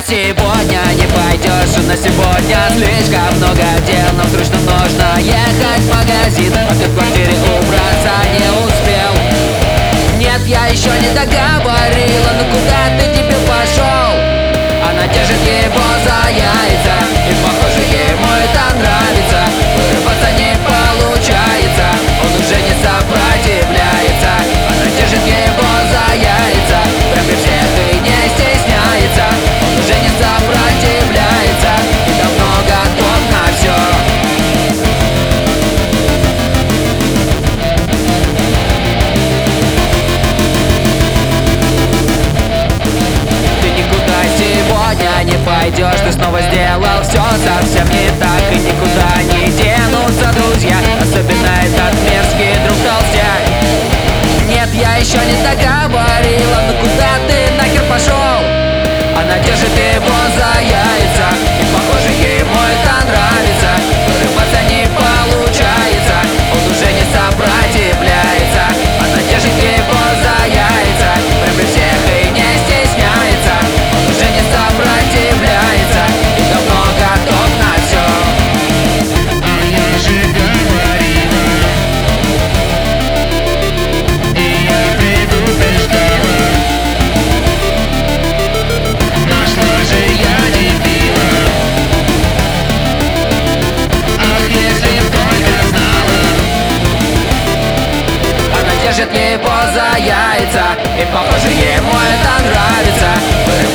сегодня не пойдешь На сегодня слишком много дел. Нам срочно нужно ехать в магазин А ты в квартире убраться не успел. Нет, я еще не договорила Ну куда пойдешь Ты снова сделал все совсем не так И никуда не денутся друзья Особенно этот мерзкий друг толстяк. Нет, я еще не договорила держит его за яйца. И похоже ему это нравится.